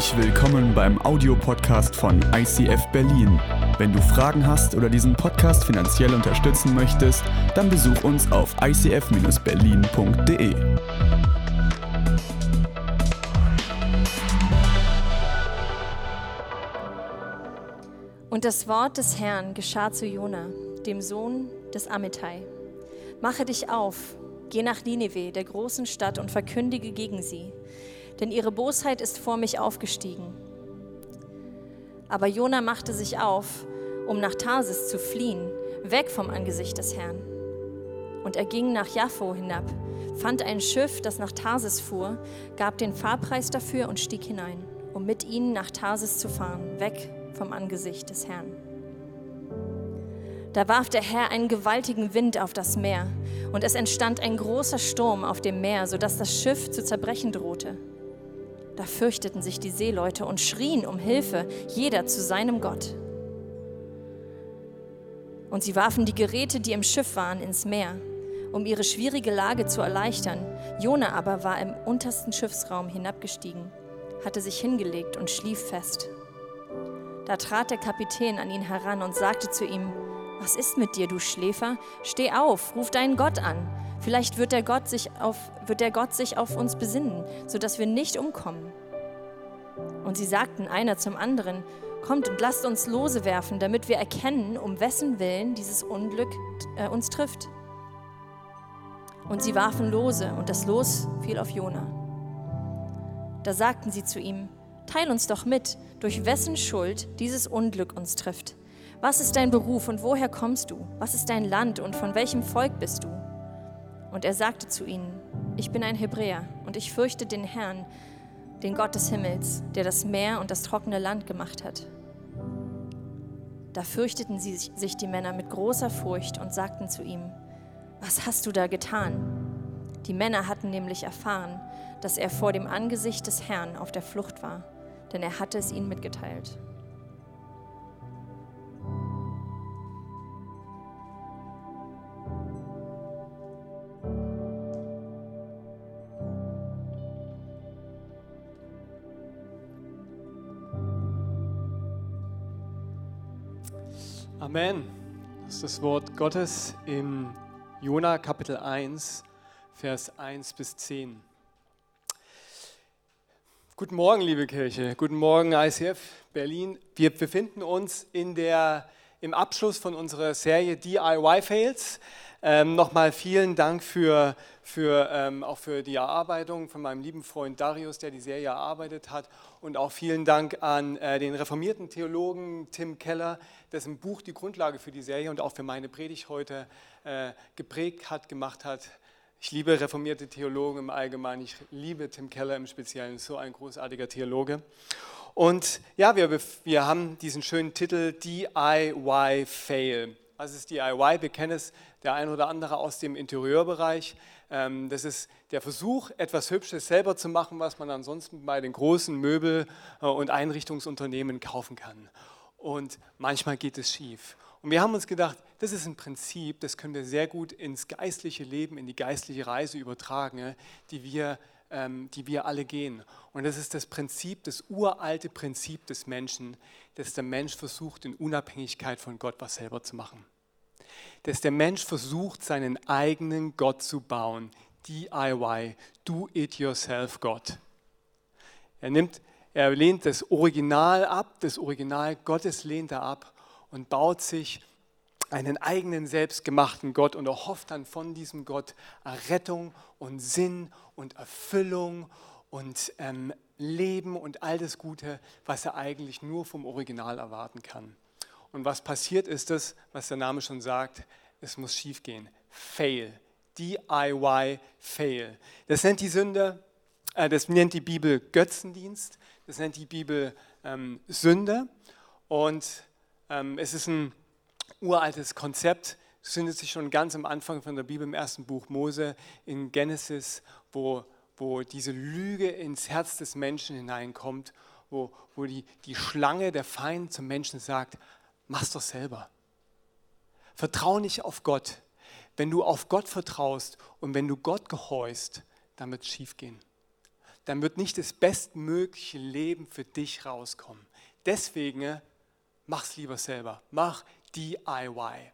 Herzlich willkommen beim Audiopodcast von ICF Berlin. Wenn du Fragen hast oder diesen Podcast finanziell unterstützen möchtest, dann besuch uns auf icf-berlin.de. Und das Wort des Herrn geschah zu Jona, dem Sohn des Amittai. Mache dich auf, geh nach Nineveh, der großen Stadt, und verkündige gegen sie, denn ihre Bosheit ist vor mich aufgestiegen. Aber Jona machte sich auf, um nach Tarsis zu fliehen, weg vom Angesicht des Herrn. Und er ging nach Jaffo hinab, fand ein Schiff, das nach Tarsis fuhr, gab den Fahrpreis dafür und stieg hinein, um mit ihnen nach Tarsis zu fahren, weg vom Angesicht des Herrn. Da warf der Herr einen gewaltigen Wind auf das Meer, und es entstand ein großer Sturm auf dem Meer, sodass das Schiff zu zerbrechen drohte. Da fürchteten sich die Seeleute und schrien um Hilfe, jeder zu seinem Gott. Und sie warfen die Geräte, die im Schiff waren, ins Meer, um ihre schwierige Lage zu erleichtern. Jona aber war im untersten Schiffsraum hinabgestiegen, hatte sich hingelegt und schlief fest. Da trat der Kapitän an ihn heran und sagte zu ihm, was ist mit dir, du Schläfer? Steh auf, ruf deinen Gott an. Vielleicht wird der Gott sich auf, wird der Gott sich auf uns besinnen, sodass wir nicht umkommen. Und sie sagten einer zum anderen, Kommt und lasst uns Lose werfen, damit wir erkennen, um wessen Willen dieses Unglück äh, uns trifft. Und sie warfen Lose, und das Los fiel auf Jona. Da sagten sie zu ihm, Teil uns doch mit, durch wessen Schuld dieses Unglück uns trifft. Was ist dein Beruf und woher kommst du? Was ist dein Land und von welchem Volk bist du? Und er sagte zu ihnen, ich bin ein Hebräer und ich fürchte den Herrn, den Gott des Himmels, der das Meer und das trockene Land gemacht hat. Da fürchteten sie sich die Männer mit großer Furcht und sagten zu ihm, was hast du da getan? Die Männer hatten nämlich erfahren, dass er vor dem Angesicht des Herrn auf der Flucht war, denn er hatte es ihnen mitgeteilt. Amen. Das ist das Wort Gottes im Jona Kapitel 1, Vers 1 bis 10. Guten Morgen, liebe Kirche. Guten Morgen, ICF Berlin. Wir befinden uns in der, im Abschluss von unserer Serie DIY Fails. Ähm, Nochmal vielen Dank für, für, ähm, auch für die Erarbeitung von meinem lieben Freund Darius, der die Serie erarbeitet hat. Und auch vielen Dank an äh, den reformierten Theologen Tim Keller, dessen Buch die Grundlage für die Serie und auch für meine Predigt heute äh, geprägt hat, gemacht hat. Ich liebe reformierte Theologen im Allgemeinen. Ich liebe Tim Keller im Speziellen, so ein großartiger Theologe. Und ja, wir, wir haben diesen schönen Titel DIY Fail. Was ist DIY? Wir kennen es, der ein oder andere aus dem Interieurbereich. Ähm, das ist der Versuch, etwas Hübsches selber zu machen, was man ansonsten bei den großen Möbel- äh, und Einrichtungsunternehmen kaufen kann. Und manchmal geht es schief. Und wir haben uns gedacht, das ist ein Prinzip, das können wir sehr gut ins geistliche Leben, in die geistliche Reise übertragen, die wir, ähm, die wir alle gehen. Und das ist das Prinzip, das uralte Prinzip des Menschen, dass der Mensch versucht, in Unabhängigkeit von Gott was selber zu machen dass der Mensch versucht, seinen eigenen Gott zu bauen. DIY, Do It Yourself Gott. Er, nimmt, er lehnt das Original ab, das Original Gottes lehnt er ab und baut sich einen eigenen selbstgemachten Gott und erhofft dann von diesem Gott Errettung und Sinn und Erfüllung und ähm, Leben und all das Gute, was er eigentlich nur vom Original erwarten kann. Und was passiert ist das, was der Name schon sagt, es muss schiefgehen. Fail. DIY Fail. Das nennt die Sünde, äh, das nennt die Bibel Götzendienst, das nennt die Bibel ähm, Sünde. Und ähm, es ist ein uraltes Konzept, es findet sich schon ganz am Anfang von der Bibel im ersten Buch Mose in Genesis, wo, wo diese Lüge ins Herz des Menschen hineinkommt, wo, wo die, die Schlange, der Feind zum Menschen sagt, mach's doch selber. Vertrau nicht auf Gott. Wenn du auf Gott vertraust und wenn du Gott gehorchst, dann wird es schief gehen. dann wird nicht das bestmögliche Leben für dich rauskommen. Deswegen mach's lieber selber. Mach DIY.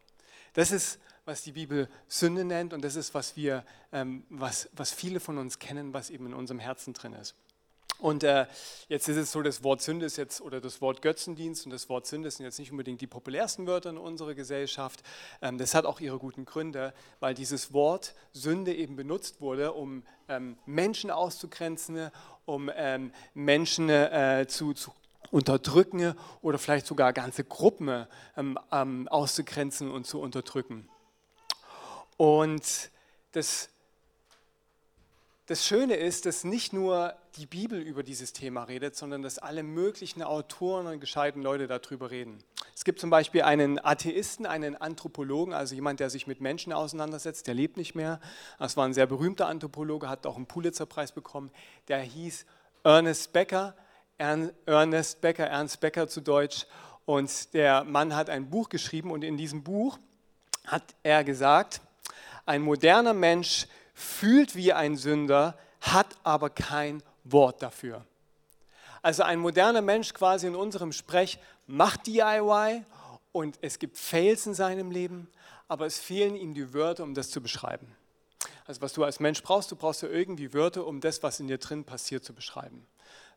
Das ist, was die Bibel Sünde nennt und das ist, was wir, ähm, was, was viele von uns kennen, was eben in unserem Herzen drin ist. Und äh, jetzt ist es so, das Wort Sünde ist jetzt, oder das Wort Götzendienst und das Wort Sünde sind jetzt nicht unbedingt die populärsten Wörter in unserer Gesellschaft. Ähm, das hat auch ihre guten Gründe, weil dieses Wort Sünde eben benutzt wurde, um ähm, Menschen auszugrenzen, um ähm, Menschen äh, zu, zu unterdrücken oder vielleicht sogar ganze Gruppen ähm, ähm, auszugrenzen und zu unterdrücken. Und das das Schöne ist, dass nicht nur die Bibel über dieses Thema redet, sondern dass alle möglichen Autoren und gescheiten Leute darüber reden. Es gibt zum Beispiel einen Atheisten, einen Anthropologen, also jemand, der sich mit Menschen auseinandersetzt, der lebt nicht mehr. Das war ein sehr berühmter Anthropologe, hat auch einen Pulitzerpreis bekommen. Der hieß Ernest Becker, Ernest Becker, Ernst Becker zu Deutsch. Und der Mann hat ein Buch geschrieben und in diesem Buch hat er gesagt, ein moderner Mensch fühlt wie ein Sünder, hat aber kein Wort dafür. Also ein moderner Mensch quasi in unserem Sprech macht DIY und es gibt Fails in seinem Leben, aber es fehlen ihm die Wörter, um das zu beschreiben. Also was du als Mensch brauchst, du brauchst ja irgendwie Wörter, um das, was in dir drin passiert, zu beschreiben.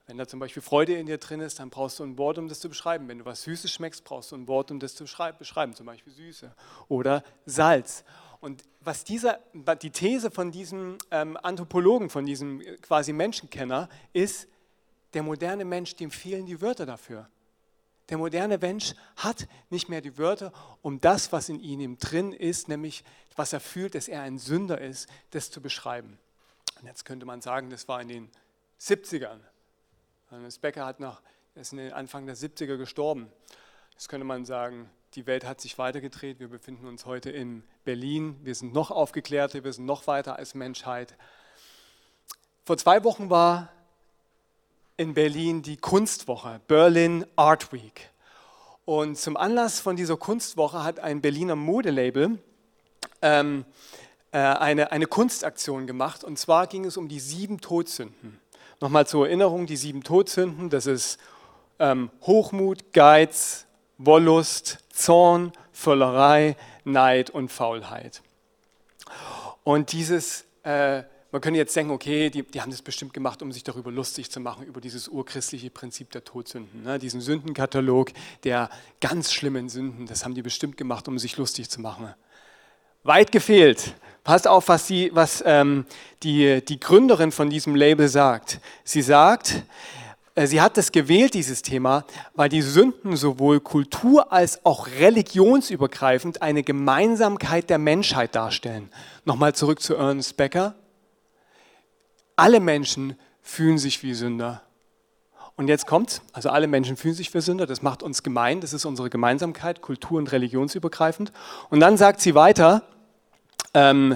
Wenn da zum Beispiel Freude in dir drin ist, dann brauchst du ein Wort, um das zu beschreiben. Wenn du was Süßes schmeckst, brauchst du ein Wort, um das zu beschreiben, zum Beispiel Süße oder Salz. Und was dieser, die These von diesem ähm, Anthropologen, von diesem äh, quasi Menschenkenner ist, der moderne Mensch, dem fehlen die Wörter dafür. Der moderne Mensch hat nicht mehr die Wörter, um das, was in ihm drin ist, nämlich was er fühlt, dass er ein Sünder ist, das zu beschreiben. Und jetzt könnte man sagen, das war in den 70ern. Hannes Becker hat nach, ist in den Anfang der 70er gestorben. Jetzt könnte man sagen, die Welt hat sich weitergedreht. Wir befinden uns heute in Berlin. Wir sind noch aufgeklärter, wir sind noch weiter als Menschheit. Vor zwei Wochen war in Berlin die Kunstwoche, Berlin Art Week. Und zum Anlass von dieser Kunstwoche hat ein Berliner Modelabel ähm, äh, eine, eine Kunstaktion gemacht. Und zwar ging es um die sieben Todsünden. Nochmal zur Erinnerung, die sieben Todsünden, das ist ähm, Hochmut, Geiz, Wollust, Zorn, Völlerei, Neid und Faulheit. Und dieses, äh, man könnte jetzt denken, okay, die, die, haben das bestimmt gemacht, um sich darüber lustig zu machen, über dieses urchristliche Prinzip der Todsünden. Ne? Diesen Sündenkatalog der ganz schlimmen Sünden, das haben die bestimmt gemacht, um sich lustig zu machen. Weit gefehlt. Passt auf, was, die, was ähm, die, die Gründerin von diesem Label sagt. Sie sagt, sie hat das gewählt, dieses Thema, weil die Sünden sowohl kultur- als auch religionsübergreifend eine Gemeinsamkeit der Menschheit darstellen. Nochmal zurück zu Ernest Becker. Alle Menschen fühlen sich wie Sünder. Und jetzt kommt, also alle Menschen fühlen sich wie Sünder, das macht uns gemein, das ist unsere Gemeinsamkeit, kultur- und religionsübergreifend. Und dann sagt sie weiter, ähm,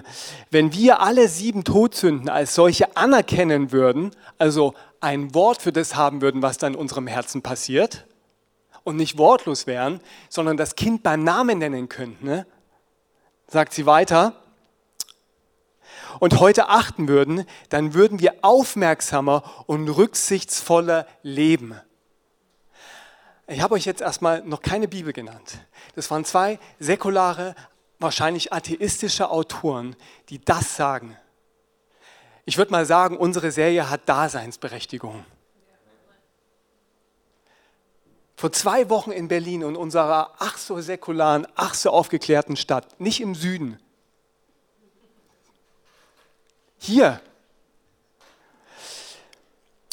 wenn wir alle sieben Todsünden als solche anerkennen würden, also ein Wort für das haben würden, was da in unserem Herzen passiert und nicht wortlos wären, sondern das Kind beim Namen nennen könnten, ne? sagt sie weiter, und heute achten würden, dann würden wir aufmerksamer und rücksichtsvoller leben. Ich habe euch jetzt erstmal noch keine Bibel genannt. Das waren zwei säkulare, wahrscheinlich atheistische Autoren, die das sagen. Ich würde mal sagen, unsere Serie hat Daseinsberechtigung. Vor zwei Wochen in Berlin in unserer ach so säkularen, ach so aufgeklärten Stadt, nicht im Süden. Hier.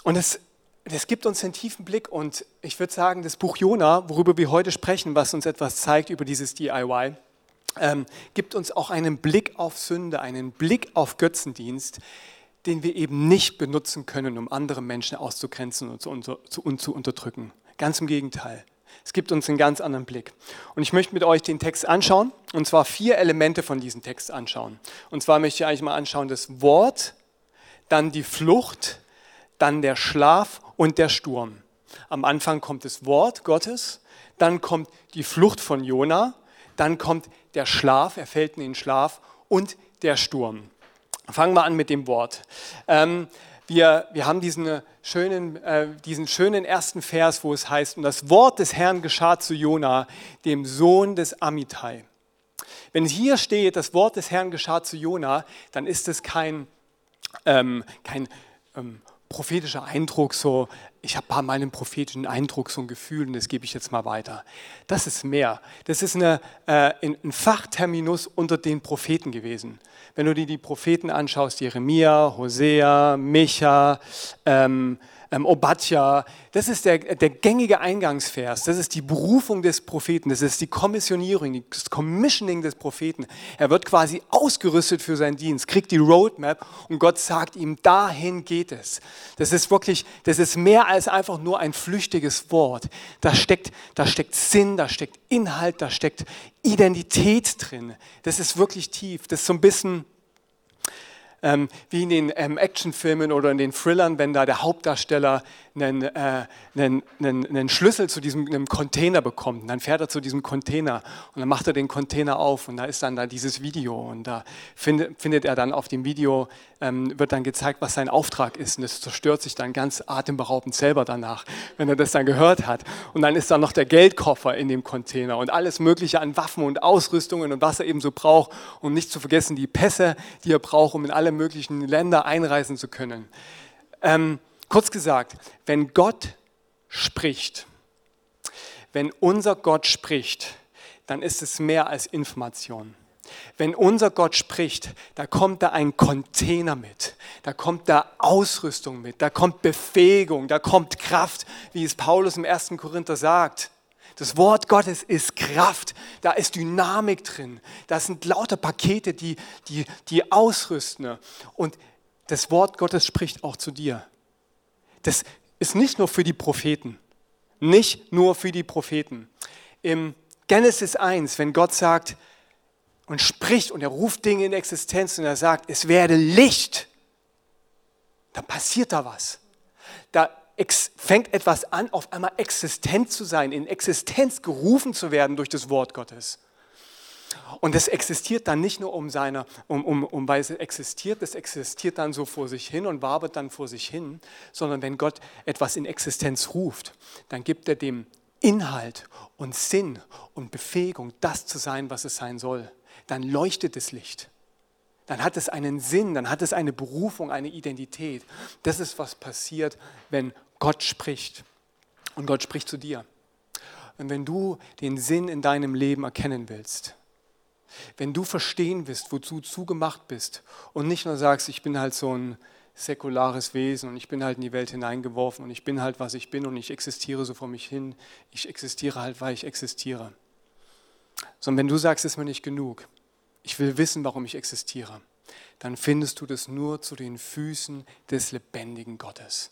Und es, es gibt uns einen tiefen Blick und ich würde sagen, das Buch Jona, worüber wir heute sprechen, was uns etwas zeigt über dieses DIY, ähm, gibt uns auch einen Blick auf Sünde, einen Blick auf Götzendienst, den wir eben nicht benutzen können, um andere Menschen auszugrenzen und zu, unter, zu, und zu unterdrücken. Ganz im Gegenteil. Es gibt uns einen ganz anderen Blick. Und ich möchte mit euch den Text anschauen, und zwar vier Elemente von diesem Text anschauen. Und zwar möchte ich eigentlich mal anschauen das Wort, dann die Flucht, dann der Schlaf und der Sturm. Am Anfang kommt das Wort Gottes, dann kommt die Flucht von Jona, dann kommt der Schlaf, er fällt in den Schlaf und der Sturm. Fangen wir an mit dem Wort. Ähm, wir, wir haben diesen schönen, äh, diesen schönen ersten Vers, wo es heißt, und das Wort des Herrn geschah zu Jona, dem Sohn des Amittai. Wenn hier steht, das Wort des Herrn geschah zu Jona, dann ist es kein, ähm, kein ähm, prophetischer Eindruck, so ich habe mal einen prophetischen Eindruck, so ein Gefühl und das gebe ich jetzt mal weiter. Das ist mehr. Das ist eine, äh, ein Fachterminus unter den Propheten gewesen. Wenn du dir die Propheten anschaust, Jeremia, Hosea, Micha, ähm, ähm, Obadja, das ist der, der gängige Eingangsvers, das ist die Berufung des Propheten, das ist die Kommissionierung, das Commissioning des Propheten. Er wird quasi ausgerüstet für seinen Dienst, kriegt die Roadmap und Gott sagt ihm, dahin geht es. Das ist wirklich, das ist mehr als einfach nur ein flüchtiges Wort. Da steckt, da steckt Sinn, da steckt Inhalt, da steckt Identität drin. Das ist wirklich tief. Das ist so ein bisschen ähm, wie in den ähm, Actionfilmen oder in den Thrillern, wenn da der Hauptdarsteller einen, äh, einen, einen, einen Schlüssel zu diesem einem Container bekommt. Und dann fährt er zu diesem Container und dann macht er den Container auf und da ist dann da dieses Video und da findet, findet er dann auf dem Video, ähm, wird dann gezeigt, was sein Auftrag ist und es zerstört sich dann ganz atemberaubend selber danach, wenn er das dann gehört hat. Und dann ist da noch der Geldkoffer in dem Container und alles mögliche an Waffen und Ausrüstungen und was er eben so braucht und nicht zu vergessen die Pässe, die er braucht, um in alle möglichen Länder einreisen zu können. Ähm, Kurz gesagt, wenn Gott spricht, wenn unser Gott spricht, dann ist es mehr als Information. Wenn unser Gott spricht, da kommt da ein Container mit, da kommt da Ausrüstung mit, da kommt Befähigung, da kommt Kraft, wie es Paulus im 1. Korinther sagt. Das Wort Gottes ist Kraft, da ist Dynamik drin, da sind lauter Pakete, die, die, die ausrüsten. Und das Wort Gottes spricht auch zu dir das ist nicht nur für die Propheten. Nicht nur für die Propheten. Im Genesis 1, wenn Gott sagt und spricht und er ruft Dinge in Existenz und er sagt, es werde Licht, dann passiert da was. Fängt etwas an, auf einmal existent zu sein, in Existenz gerufen zu werden durch das Wort Gottes. Und das existiert dann nicht nur um seine, um, um, um, weil es existiert, das existiert dann so vor sich hin und wabert dann vor sich hin, sondern wenn Gott etwas in Existenz ruft, dann gibt er dem Inhalt und Sinn und Befähigung, das zu sein, was es sein soll. Dann leuchtet das Licht. Dann hat es einen Sinn, dann hat es eine Berufung, eine Identität. Das ist, was passiert, wenn Gott spricht. Und Gott spricht zu dir. Und wenn du den Sinn in deinem Leben erkennen willst, wenn du verstehen willst, wozu du zugemacht bist und nicht nur sagst, ich bin halt so ein säkulares Wesen und ich bin halt in die Welt hineingeworfen und ich bin halt, was ich bin und ich existiere so vor mich hin, ich existiere halt, weil ich existiere. Sondern wenn du sagst, es ist mir nicht genug, ich will wissen, warum ich existiere, dann findest du das nur zu den Füßen des lebendigen Gottes.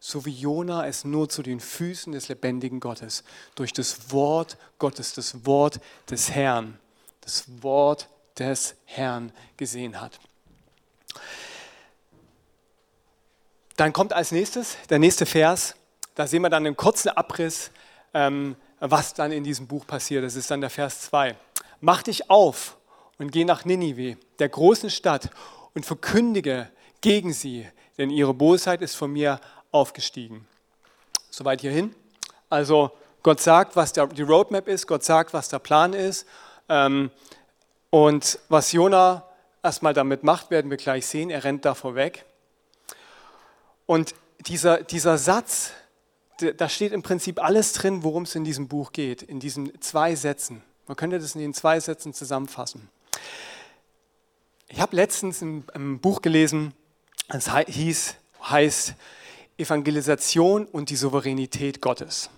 So wie Jona es nur zu den Füßen des lebendigen Gottes, durch das Wort Gottes, das Wort des Herrn, das Wort des Herrn gesehen hat. Dann kommt als nächstes der nächste Vers. Da sehen wir dann einen kurzen Abriss, ähm, was dann in diesem Buch passiert. Das ist dann der Vers 2. Mach dich auf und geh nach Ninive, der großen Stadt, und verkündige gegen sie, denn ihre Bosheit ist von mir aufgestiegen. Soweit hierhin. Also Gott sagt, was die Roadmap ist, Gott sagt, was der Plan ist ähm, und was Jona erstmal damit macht, werden wir gleich sehen. Er rennt davor weg. Und dieser, dieser Satz, da steht im Prinzip alles drin, worum es in diesem Buch geht, in diesen zwei Sätzen. Man könnte das in den zwei Sätzen zusammenfassen. Ich habe letztens ein, Buch gelesen, das hieß, heißt Evangelisation und die Souveränität Gottes.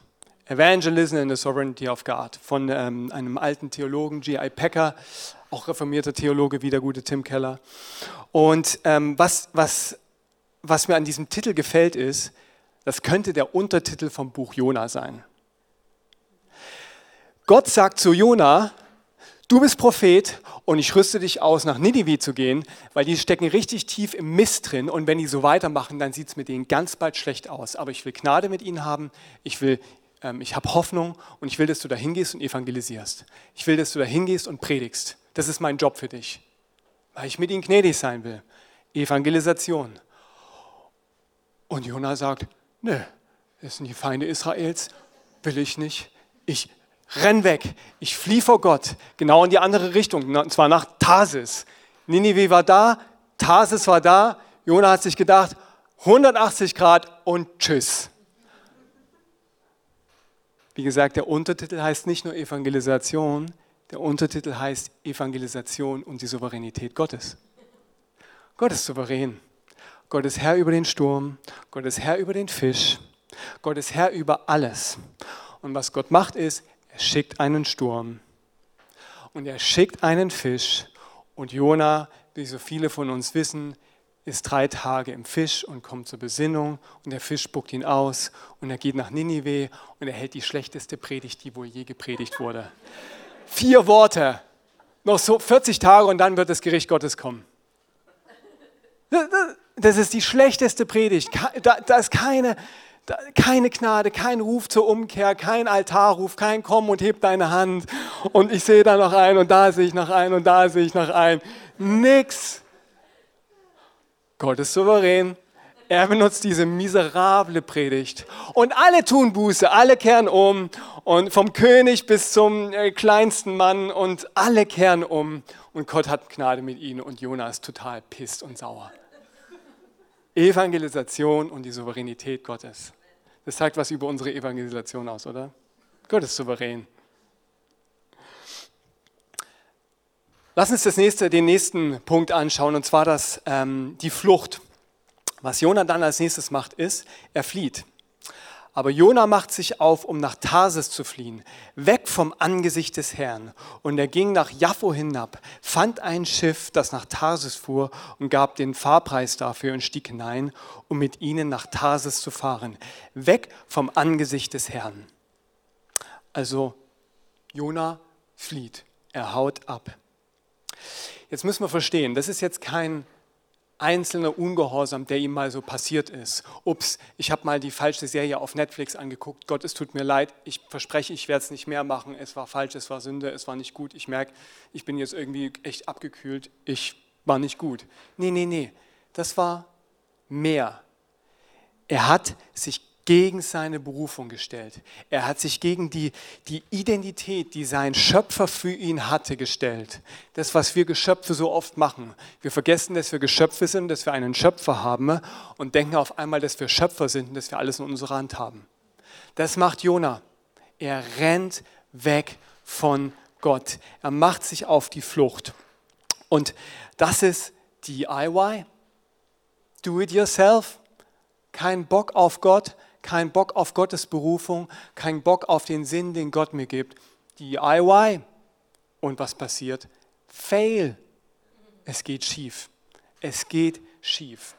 Evangelism and the Sovereignty of God von ähm, einem alten Theologen, G.I. Packer, auch reformierter Theologe wie der gute Tim Keller. Und ähm, was, was, was mir an diesem Titel gefällt ist, das könnte der Untertitel vom Buch Jona sein. Gott sagt zu Jona, du bist Prophet und ich rüste dich aus, nach Ninive zu gehen, weil die stecken richtig tief im Mist drin und wenn die so weitermachen, dann sieht es mit denen ganz bald schlecht aus. Aber ich will Gnade mit ihnen haben, ich will ähm, ich habe Hoffnung und ich will, dass du da hingehst und evangelisierst. Ich will, dass du da hingehst und predigst. Das ist mein Job für dich, weil ich mit ihnen gnädig sein will. Evangelisation. Und Jona sagt, ne, das sind die Feinde Israels, will ich nicht. Ich renn weg, ich fliehe vor Gott, genau in die andere Richtung, und zwar nach Tarsis. Ninive war da, Tarsis war da, Jona hat sich gedacht, 180 Grad und tschüss. Wie gesagt, der Untertitel heißt nicht nur Evangelisation, der Untertitel heißt Evangelisation und die Souveränität Gottes. Gott ist souverän. Gott ist Herr über den Sturm, Gott ist Herr über den Fisch, Gott ist Herr über alles. Und was Gott macht ist, er schickt einen Sturm und er schickt einen Fisch und Jona, wie so viele von uns wissen, ist drei Tage im Fisch und kommt zur Besinnung und der Fisch spuckt ihn aus und er geht nach Ninive und er hält die schlechteste Predigt, die wohl je gepredigt wurde. Vier Worte, noch so 40 Tage und dann wird das Gericht Gottes kommen. Das ist die schlechteste Predigt. Da, ist keine, keine Gnade, kein Ruf zur Umkehr, kein Altarruf, kein Komm und heb deine Hand und ich sehe da noch ein und da sehe ich noch ein und da sehe ich noch ein. Nix. Gott ist souverän. Er benutzt diese miserable Predigt. Und alle tun Buße, alle kehren um. Und vom König bis zum äh, kleinsten Mann und alle kehren um. Und Gott hat Gnade mit ihnen und Jonas total pisst und sauer. Evangelisation und die Souveränität Gottes. Das sagt was über unsere Evangelisation aus, oder? Gott ist souverän. Lass uns das nächste, den nächsten Punkt anschauen, und zwar das, ähm, die Flucht. Was Jona dann als nächstes macht, ist, er flieht. Aber Jona macht sich auf, um nach Tarsis zu fliehen, weg vom Angesicht des Herrn. Und er ging nach Jaffo hinab, fand ein Schiff, das nach Tarsis fuhr und gab den Fahrpreis dafür und stieg hinein, um mit ihnen nach Tarsis zu fahren, weg vom Angesicht des Herrn. Also Jona flieht, er haut ab. Jetzt müssen wir verstehen, das ist jetzt kein einzelner Ungehorsam, der ihm mal so passiert ist. Ups, ich habe mal die falsche Serie auf Netflix angeguckt. Gott, es tut mir leid. Ich verspreche, ich werde es nicht mehr machen. Es war falsch, es war Sünde, es war nicht gut. Ich merke, ich bin jetzt irgendwie echt abgekühlt. Ich war nicht gut. Nee, nee, nee. Das war mehr. Er hat sich gegen seine Berufung gestellt. Er hat sich gegen die, die Identität, die sein Schöpfer für ihn hatte, gestellt. Das, was wir Geschöpfe so oft machen. Wir vergessen, dass wir Geschöpfe sind, dass wir einen Schöpfer haben und denken auf einmal, dass wir Schöpfer sind und dass wir alles in unserer Hand haben. Das macht Jona. Er rennt weg von Gott. Er macht sich auf die Flucht. Und das ist DIY. Do it yourself. Kein Bock auf Gott, kein Bock auf Gottes Berufung, kein Bock auf den Sinn, den Gott mir gibt. DIY. Und was passiert? Fail. Es geht schief. Es geht schief.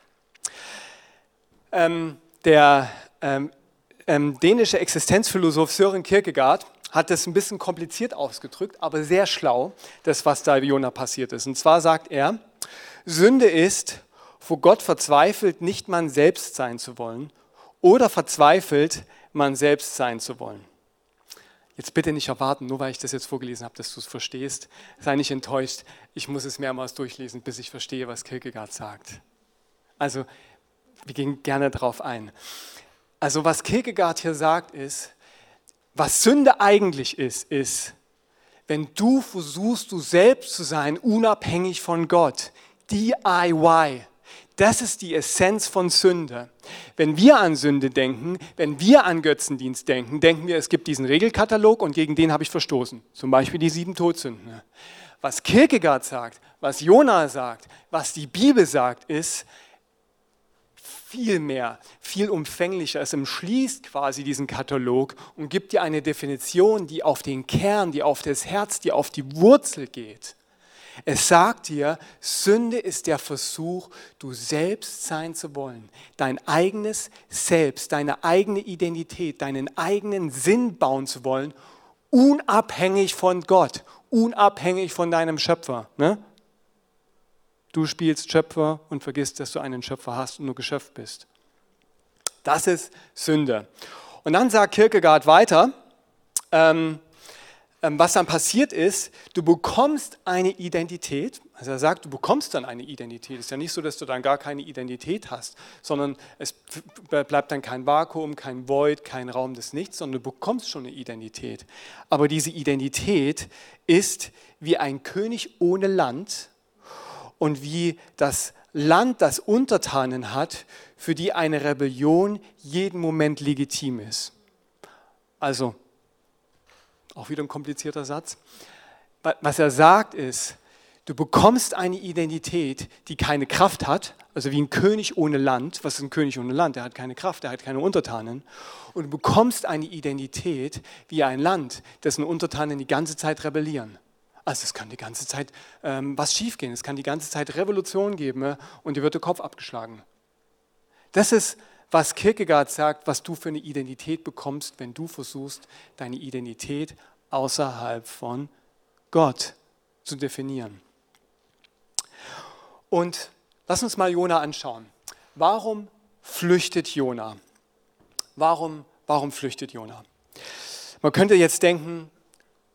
Ähm, der ähm, ähm, dänische Existenzphilosoph Søren Kierkegaard hat das ein bisschen kompliziert ausgedrückt, aber sehr schlau, das, was da Jona passiert ist. Und zwar sagt er, Sünde ist, vor Gott verzweifelt, nicht man selbst sein zu wollen oder verzweifelt, man selbst sein zu wollen. Jetzt bitte nicht erwarten, nur weil ich das jetzt vorgelesen habe, dass du es verstehst. Sei nicht enttäuscht. Ich muss es mehrmals durchlesen, bis ich verstehe, was Kierkegaard sagt. Also, wir gehen gerne darauf ein. Also, was Kierkegaard hier sagt, ist, was Sünde eigentlich ist, ist, wenn du versuchst, du selbst zu sein, unabhängig von Gott. DIY. Das ist die Essenz von Sünde. Wenn wir an Sünde denken, wenn wir an Götzendienst denken, denken wir, es gibt diesen Regelkatalog und gegen den habe ich verstoßen. Zum Beispiel die sieben Todsünden. Was Kierkegaard sagt, was Jona sagt, was die Bibel sagt, ist viel mehr, viel umfänglicher. Es umschließt quasi diesen Katalog und gibt dir eine Definition, die auf den Kern, die auf das Herz, die auf die Wurzel geht. Es sagt dir, Sünde ist der Versuch, du selbst sein zu wollen, dein eigenes Selbst, deine eigene Identität, deinen eigenen Sinn bauen zu wollen, unabhängig von Gott, unabhängig von deinem Schöpfer. Ne? Du spielst Schöpfer und vergisst, dass du einen Schöpfer hast und nur geschöpft bist. Das ist Sünde. Und dann sagt Kierkegaard weiter, ähm, was dann passiert ist, du bekommst eine Identität. Also er sagt, du bekommst dann eine Identität. Es ist ja nicht so, dass du dann gar keine Identität hast, sondern es bleibt dann kein Vakuum, kein Void, kein Raum des Nichts, sondern du bekommst schon eine Identität. Aber diese Identität ist wie ein König ohne Land und wie das Land, das Untertanen hat, für die eine Rebellion jeden Moment legitim ist. Also auch wieder ein komplizierter Satz. Was er sagt ist, du bekommst eine Identität, die keine Kraft hat, also wie ein König ohne Land. Was ist ein König ohne Land? Der hat keine Kraft, der hat keine Untertanen. Und du bekommst eine Identität wie ein Land, dessen Untertanen die ganze Zeit rebellieren. Also es kann die ganze Zeit ähm, was schiefgehen, es kann die ganze Zeit Revolution geben äh, und dir wird der Kopf abgeschlagen. Das ist, was Kierkegaard sagt, was du für eine Identität bekommst, wenn du versuchst, deine Identität außerhalb von Gott zu definieren. Und lass uns mal Jona anschauen. Warum flüchtet Jona? Warum, warum flüchtet Jona? Man könnte jetzt denken,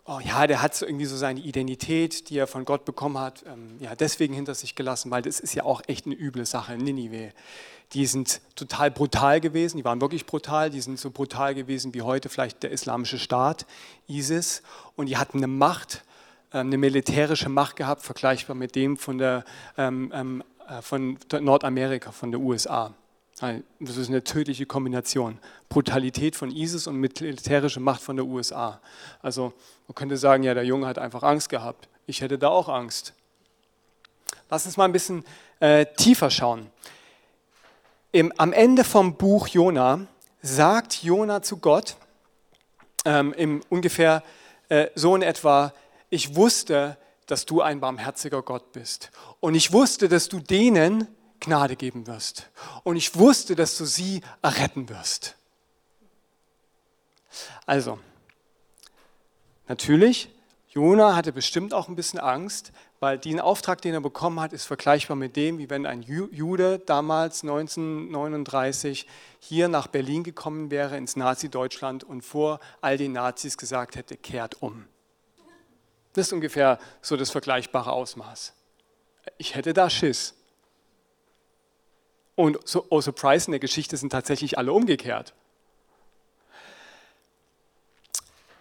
oh ja, der hat so irgendwie so seine Identität, die er von Gott bekommen hat, ähm, ja, deswegen hinter sich gelassen, weil das ist ja auch echt eine üble Sache in Ninive. Die sind total brutal gewesen, die waren wirklich brutal, die sind so brutal gewesen wie heute vielleicht der islamische Staat, ISIS, und die hatten eine Macht, ähm, eine militärische Macht gehabt, vergleichbar mit dem von, der, ähm, ähm äh, von Nordamerika, von der USA. Das ist eine tödliche Kombination. Brutalität von ISIS und militärische Macht von der USA. Also man könnte sagen, ja, der Junge hat einfach Angst gehabt. Ich hätte da auch Angst. Lass uns mal ein bisschen äh, tiefer schauen. Im, am Ende vom Buch Jona sagt Jona zu Gott, ähm, im ungefähr äh, so in etwa, ich wusste, dass du ein barmherziger Gott bist. Und ich wusste, dass du denen, Gnade geben wirst. Und ich wusste, dass du sie erretten wirst. Also, natürlich, Jona hatte bestimmt auch ein bisschen Angst, weil den Auftrag, den er bekommen hat, ist vergleichbar mit dem, wie wenn ein Jude damals 1939 hier nach Berlin gekommen wäre, ins Nazi-Deutschland und vor all den Nazis gesagt hätte, kehrt um. Das ist ungefähr so das vergleichbare Ausmaß. Ich hätte da Schiss. Und so, oh surprise, in der Geschichte sind tatsächlich alle umgekehrt.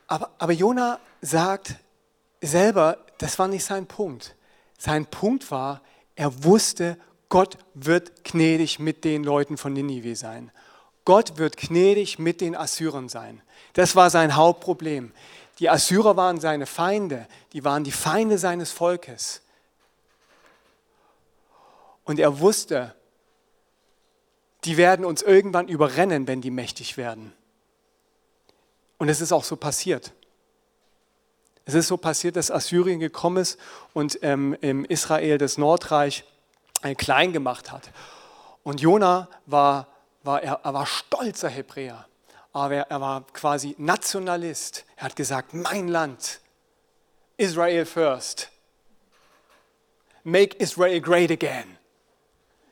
Aber, aber Jona sagt selber, das war nicht sein Punkt. Sein Punkt war, er wusste, Gott wird gnädig mit den Leuten von Ninive sein. Gott wird gnädig mit den Assyrern sein. Das war sein Hauptproblem. Die Assyrer waren seine Feinde, die waren die Feinde seines Volkes. Und er wusste, die werden uns irgendwann überrennen, wenn die mächtig werden. Und es ist auch so passiert. Es ist so passiert, dass Assyrien gekommen ist und ähm, im Israel das Nordreich äh, klein gemacht hat. Und Jona war, war, er, er war stolzer Hebräer, aber er, er war quasi Nationalist. Er hat gesagt, mein Land, Israel first. Make Israel great again.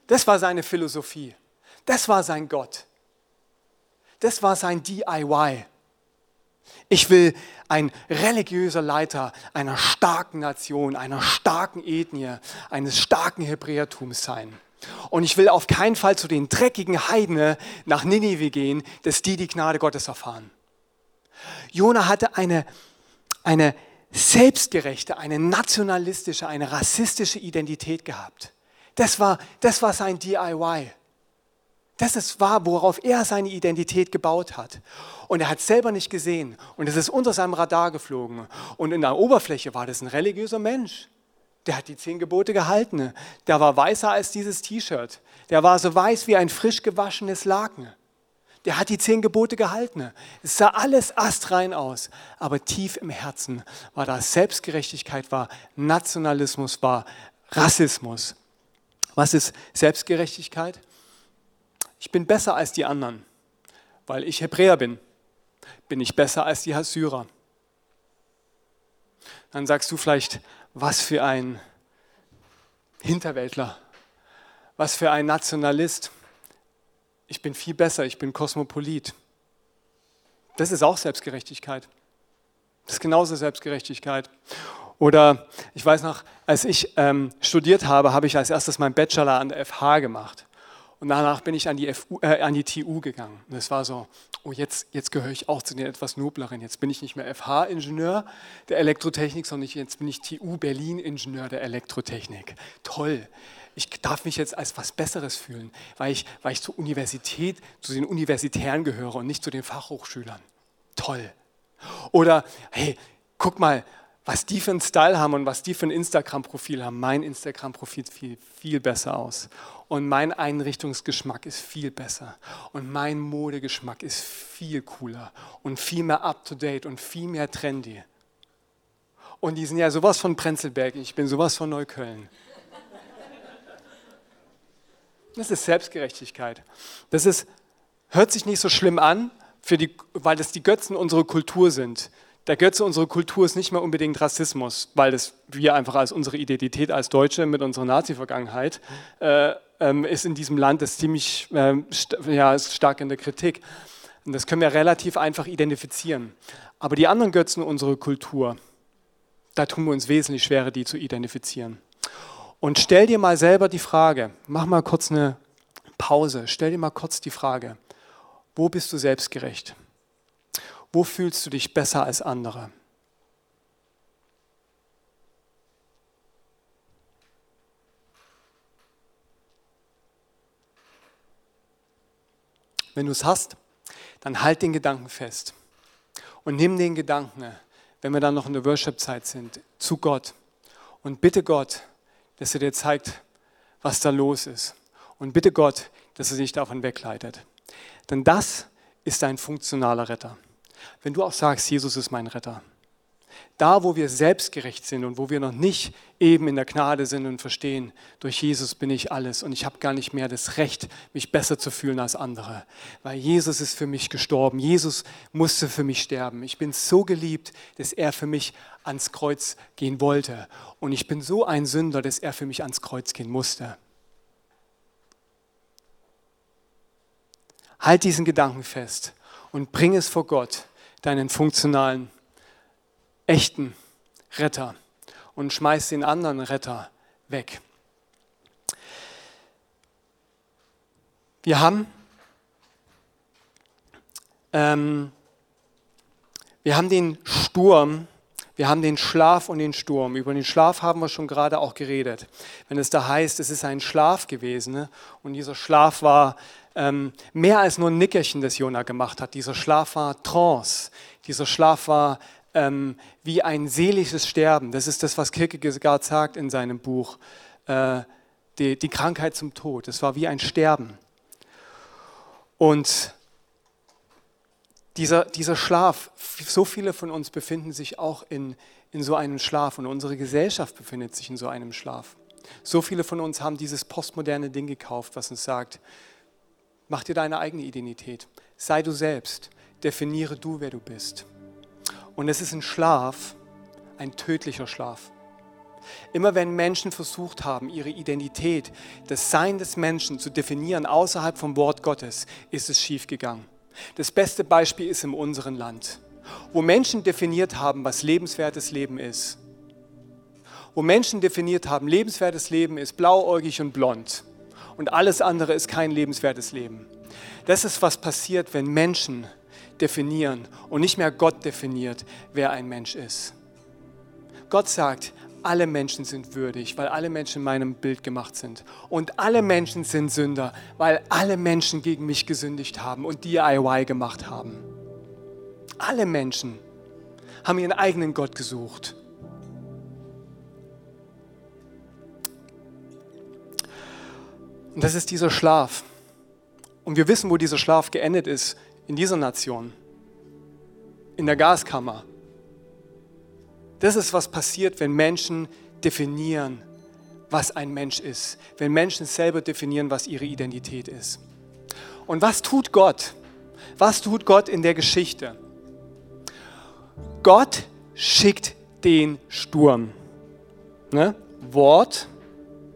Das war seine Philosophie. Das war sein Gott. Das war sein DIY. Ich will ein religiöser Leiter einer starken Nation, einer starken Ethnie, eines starken Hebräertums sein. Und ich will auf keinen Fall zu den dreckigen Heiden nach Ninive gehen, dass die die Gnade Gottes erfahren. Jona hatte eine, eine selbstgerechte, eine nationalistische, eine rassistische Identität gehabt. Das war, das war sein DIY. Das ist wahr, worauf er seine Identität gebaut hat. Und er hat es selber nicht gesehen. Und es ist unter seinem Radar geflogen. Und in der Oberfläche war das ein religiöser Mensch. Der hat die zehn Gebote gehalten. Der war weißer als dieses T-Shirt. Der war so weiß wie ein frisch gewaschenes Laken. Der hat die zehn Gebote gehalten. Es sah alles astrein aus. Aber tief im Herzen war da Selbstgerechtigkeit, war Nationalismus, war Rassismus. Was ist Selbstgerechtigkeit? Ich bin besser als die anderen, weil ich Hebräer bin. Bin ich besser als die Assyrer? Dann sagst du vielleicht, was für ein Hinterwäldler, was für ein Nationalist. Ich bin viel besser, ich bin Kosmopolit. Das ist auch Selbstgerechtigkeit. Das ist genauso Selbstgerechtigkeit. Oder ich weiß noch, als ich ähm, studiert habe, habe ich als erstes meinen Bachelor an der FH gemacht. Und danach bin ich an die, FU, äh, an die TU gegangen. Und es war so, oh, jetzt, jetzt gehöre ich auch zu den etwas nobleren. Jetzt bin ich nicht mehr FH-Ingenieur der Elektrotechnik, sondern jetzt bin ich TU Berlin-Ingenieur der Elektrotechnik. Toll. Ich darf mich jetzt als was Besseres fühlen, weil ich, weil ich zur Universität, zu den Universitären gehöre und nicht zu den Fachhochschülern. Toll. Oder, hey, guck mal, was die für einen Style haben und was die für ein Instagram-Profil haben. Mein Instagram-Profil sieht viel, besser aus. Und mein Einrichtungsgeschmack ist viel besser. Und mein Modegeschmack ist viel cooler und viel mehr up-to-date und viel mehr trendy. Und die sind ja sowas von Prenzlberg, ich bin sowas von Neukölln. Das ist Selbstgerechtigkeit. Das ist, hört sich nicht so schlimm an, die, weil das die Götzen unserer Kultur sind. Der Götze unserer Kultur ist nicht mehr unbedingt Rassismus, weil das wir einfach als unsere Identität als Deutsche mit unserer Nazi-Vergangenheit äh, ähm, ist in diesem Land das ziemlich äh, st ja, stark in der Kritik. Und das können wir relativ einfach identifizieren. Aber die anderen Götzen unserer Kultur, da tun wir uns wesentlich schwerer, die zu identifizieren. Und stell dir mal selber die Frage, mach mal kurz eine Pause, stell dir mal kurz die Frage, wo bist du selbstgerecht? Wo fühlst du dich besser als andere? Wenn du es hast, dann halt den Gedanken fest und nimm den Gedanken, wenn wir dann noch in der Worship-Zeit sind, zu Gott und bitte Gott, dass er dir zeigt, was da los ist. Und bitte Gott, dass er sich davon wegleitet. Denn das ist ein funktionaler Retter. Wenn du auch sagst, Jesus ist mein Retter, da, wo wir selbstgerecht sind und wo wir noch nicht eben in der Gnade sind und verstehen, durch Jesus bin ich alles und ich habe gar nicht mehr das Recht, mich besser zu fühlen als andere, weil Jesus ist für mich gestorben. Jesus musste für mich sterben. Ich bin so geliebt, dass er für mich ans Kreuz gehen wollte und ich bin so ein Sünder, dass er für mich ans Kreuz gehen musste. Halt diesen Gedanken fest und bring es vor Gott, deinen funktionalen echten Retter und schmeißt den anderen Retter weg. Wir haben, ähm, wir haben den Sturm, wir haben den Schlaf und den Sturm. Über den Schlaf haben wir schon gerade auch geredet. Wenn es da heißt, es ist ein Schlaf gewesen ne? und dieser Schlaf war ähm, mehr als nur ein Nickerchen, das Jona gemacht hat. Dieser Schlaf war Trance. Dieser Schlaf war ähm, wie ein seelisches Sterben. Das ist das, was Kierkegaard sagt in seinem Buch, äh, die, die Krankheit zum Tod. Das war wie ein Sterben. Und dieser, dieser Schlaf, so viele von uns befinden sich auch in, in so einem Schlaf und unsere Gesellschaft befindet sich in so einem Schlaf. So viele von uns haben dieses postmoderne Ding gekauft, was uns sagt, mach dir deine eigene Identität, sei du selbst, definiere du, wer du bist. Und es ist ein Schlaf, ein tödlicher Schlaf. Immer wenn Menschen versucht haben, ihre Identität, das Sein des Menschen zu definieren außerhalb vom Wort Gottes, ist es schiefgegangen. Das beste Beispiel ist in unserem Land, wo Menschen definiert haben, was lebenswertes Leben ist. Wo Menschen definiert haben, lebenswertes Leben ist blauäugig und blond und alles andere ist kein lebenswertes Leben. Das ist, was passiert, wenn Menschen definieren und nicht mehr Gott definiert, wer ein Mensch ist. Gott sagt, alle Menschen sind würdig, weil alle Menschen in meinem Bild gemacht sind. Und alle Menschen sind Sünder, weil alle Menschen gegen mich gesündigt haben und DIY gemacht haben. Alle Menschen haben ihren eigenen Gott gesucht. Und das ist dieser Schlaf. Und wir wissen, wo dieser Schlaf geendet ist in dieser Nation, in der Gaskammer. Das ist, was passiert, wenn Menschen definieren, was ein Mensch ist. Wenn Menschen selber definieren, was ihre Identität ist. Und was tut Gott? Was tut Gott in der Geschichte? Gott schickt den Sturm. Ne? Wort,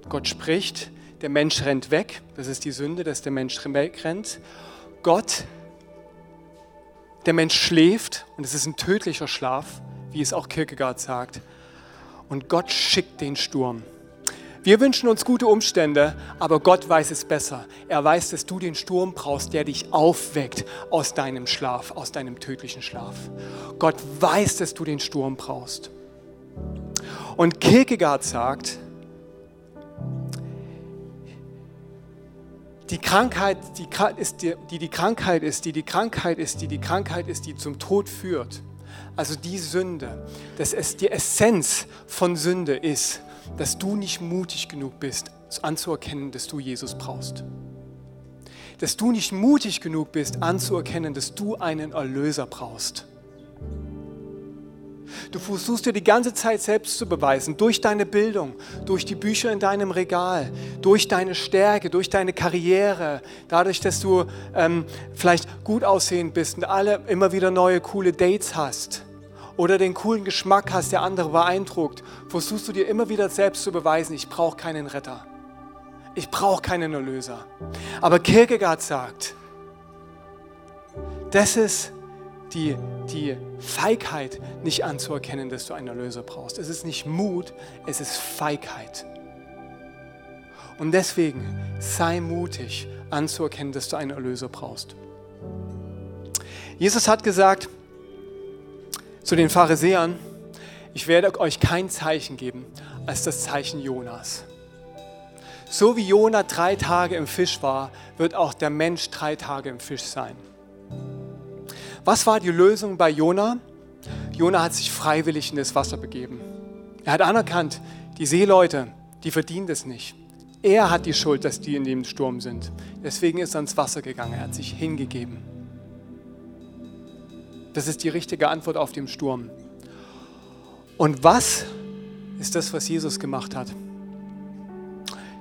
Gott spricht, der Mensch rennt weg. Das ist die Sünde, dass der Mensch wegrennt. Gott der Mensch schläft und es ist ein tödlicher Schlaf, wie es auch Kierkegaard sagt. Und Gott schickt den Sturm. Wir wünschen uns gute Umstände, aber Gott weiß es besser. Er weiß, dass du den Sturm brauchst, der dich aufweckt aus deinem Schlaf, aus deinem tödlichen Schlaf. Gott weiß, dass du den Sturm brauchst. Und Kierkegaard sagt, die Krankheit, die, ist die, die die Krankheit ist, die die Krankheit ist, die die Krankheit ist, die zum Tod führt. Also die Sünde, dass es die Essenz von Sünde ist, dass du nicht mutig genug bist, anzuerkennen, dass du Jesus brauchst. Dass du nicht mutig genug bist, anzuerkennen, dass du einen Erlöser brauchst. Du versuchst dir die ganze Zeit selbst zu beweisen, durch deine Bildung, durch die Bücher in deinem Regal, durch deine Stärke, durch deine Karriere, dadurch, dass du ähm, vielleicht gut aussehend bist und alle immer wieder neue coole Dates hast oder den coolen Geschmack hast, der andere beeindruckt, versuchst du dir immer wieder selbst zu beweisen, ich brauche keinen Retter. Ich brauche keinen Erlöser. Aber Kierkegaard sagt, das ist die, die Feigheit, nicht anzuerkennen, dass du einen Erlöser brauchst. Es ist nicht Mut, es ist Feigheit. Und deswegen sei mutig, anzuerkennen, dass du einen Erlöser brauchst. Jesus hat gesagt, zu den Pharisäern, ich werde euch kein Zeichen geben als das Zeichen Jonas. So wie Jona drei Tage im Fisch war, wird auch der Mensch drei Tage im Fisch sein. Was war die Lösung bei Jona? Jona hat sich freiwillig in das Wasser begeben. Er hat anerkannt, die Seeleute, die verdienen es nicht. Er hat die Schuld, dass die in dem Sturm sind. Deswegen ist er ins Wasser gegangen. Er hat sich hingegeben. Das ist die richtige Antwort auf den Sturm. Und was ist das, was Jesus gemacht hat?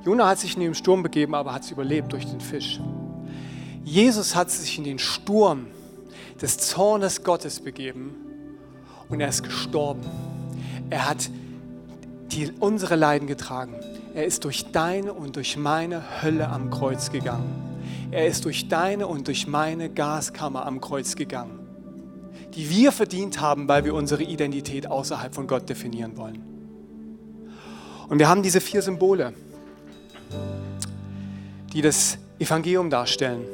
Jona hat sich in den Sturm begeben, aber hat es überlebt durch den Fisch. Jesus hat sich in den Sturm des Zornes Gottes begeben und er ist gestorben. Er hat die, unsere Leiden getragen. Er ist durch deine und durch meine Hölle am Kreuz gegangen. Er ist durch deine und durch meine Gaskammer am Kreuz gegangen die wir verdient haben, weil wir unsere Identität außerhalb von Gott definieren wollen. Und wir haben diese vier Symbole, die das Evangelium darstellen.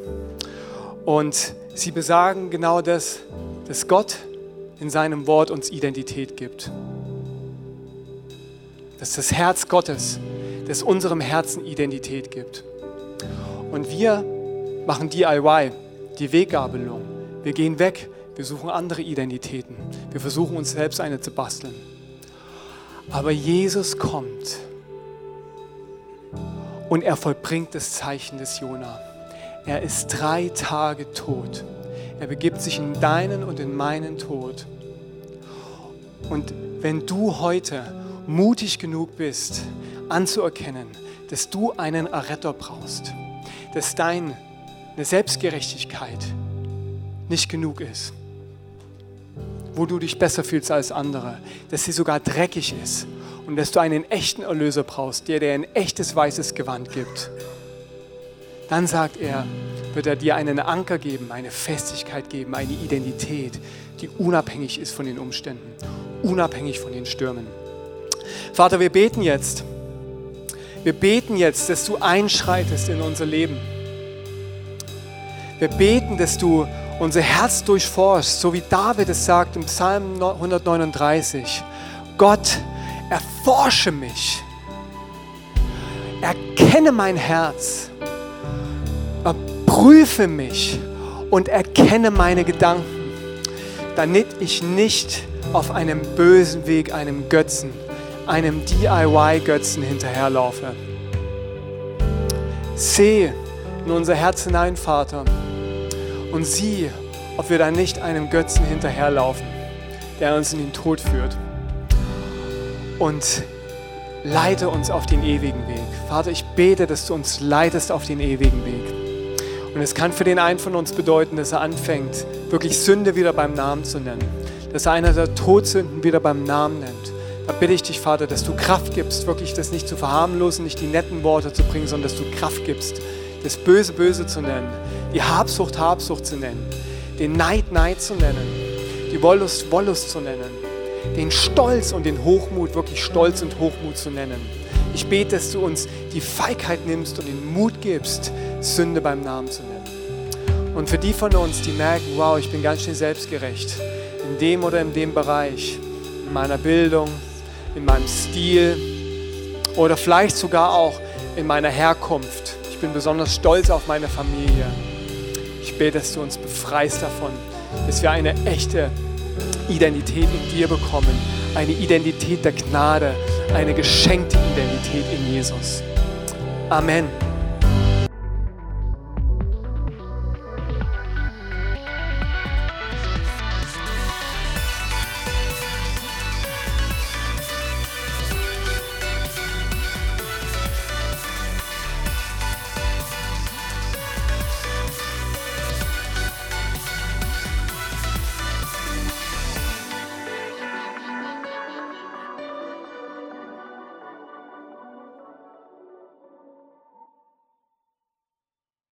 Und sie besagen genau das, dass Gott in seinem Wort uns Identität gibt. Dass das Herz Gottes, das unserem Herzen Identität gibt. Und wir machen DIY, die Weggabelung. Wir gehen weg wir suchen andere Identitäten. Wir versuchen uns selbst eine zu basteln. Aber Jesus kommt und er vollbringt das Zeichen des Jona. Er ist drei Tage tot. Er begibt sich in deinen und in meinen Tod. Und wenn du heute mutig genug bist, anzuerkennen, dass du einen Erretter brauchst, dass deine Selbstgerechtigkeit nicht genug ist, wo du dich besser fühlst als andere, dass sie sogar dreckig ist und dass du einen echten Erlöser brauchst, der dir ein echtes weißes Gewand gibt. Dann sagt er, wird er dir einen Anker geben, eine Festigkeit geben, eine Identität, die unabhängig ist von den Umständen, unabhängig von den Stürmen. Vater, wir beten jetzt. Wir beten jetzt, dass du einschreitest in unser Leben. Wir beten, dass du unser Herz durchforscht, so wie David es sagt im Psalm 139. Gott, erforsche mich, erkenne mein Herz, prüfe mich und erkenne meine Gedanken, damit ich nicht auf einem bösen Weg, einem Götzen, einem DIY-Götzen hinterherlaufe. Sehe in unser Herz hinein, Vater und sieh, ob wir da nicht einem Götzen hinterherlaufen, der uns in den Tod führt. Und leite uns auf den ewigen Weg. Vater, ich bete, dass du uns leitest auf den ewigen Weg. Und es kann für den einen von uns bedeuten, dass er anfängt, wirklich Sünde wieder beim Namen zu nennen. Dass er einer der Todsünden wieder beim Namen nennt. Da bitte ich dich, Vater, dass du Kraft gibst, wirklich das nicht zu verharmlosen, nicht die netten Worte zu bringen, sondern dass du Kraft gibst, das Böse böse zu nennen, die Habsucht Habsucht zu nennen, den Neid Neid zu nennen, die Wollust Wollust zu nennen, den Stolz und den Hochmut wirklich Stolz und Hochmut zu nennen. Ich bete, dass du uns die Feigheit nimmst und den Mut gibst, Sünde beim Namen zu nennen. Und für die von uns, die merken, wow, ich bin ganz schön selbstgerecht, in dem oder in dem Bereich, in meiner Bildung, in meinem Stil oder vielleicht sogar auch in meiner Herkunft. Ich bin besonders stolz auf meine Familie. Ich bete, dass du uns befreist davon, dass wir eine echte Identität in dir bekommen, eine Identität der Gnade, eine geschenkte Identität in Jesus. Amen.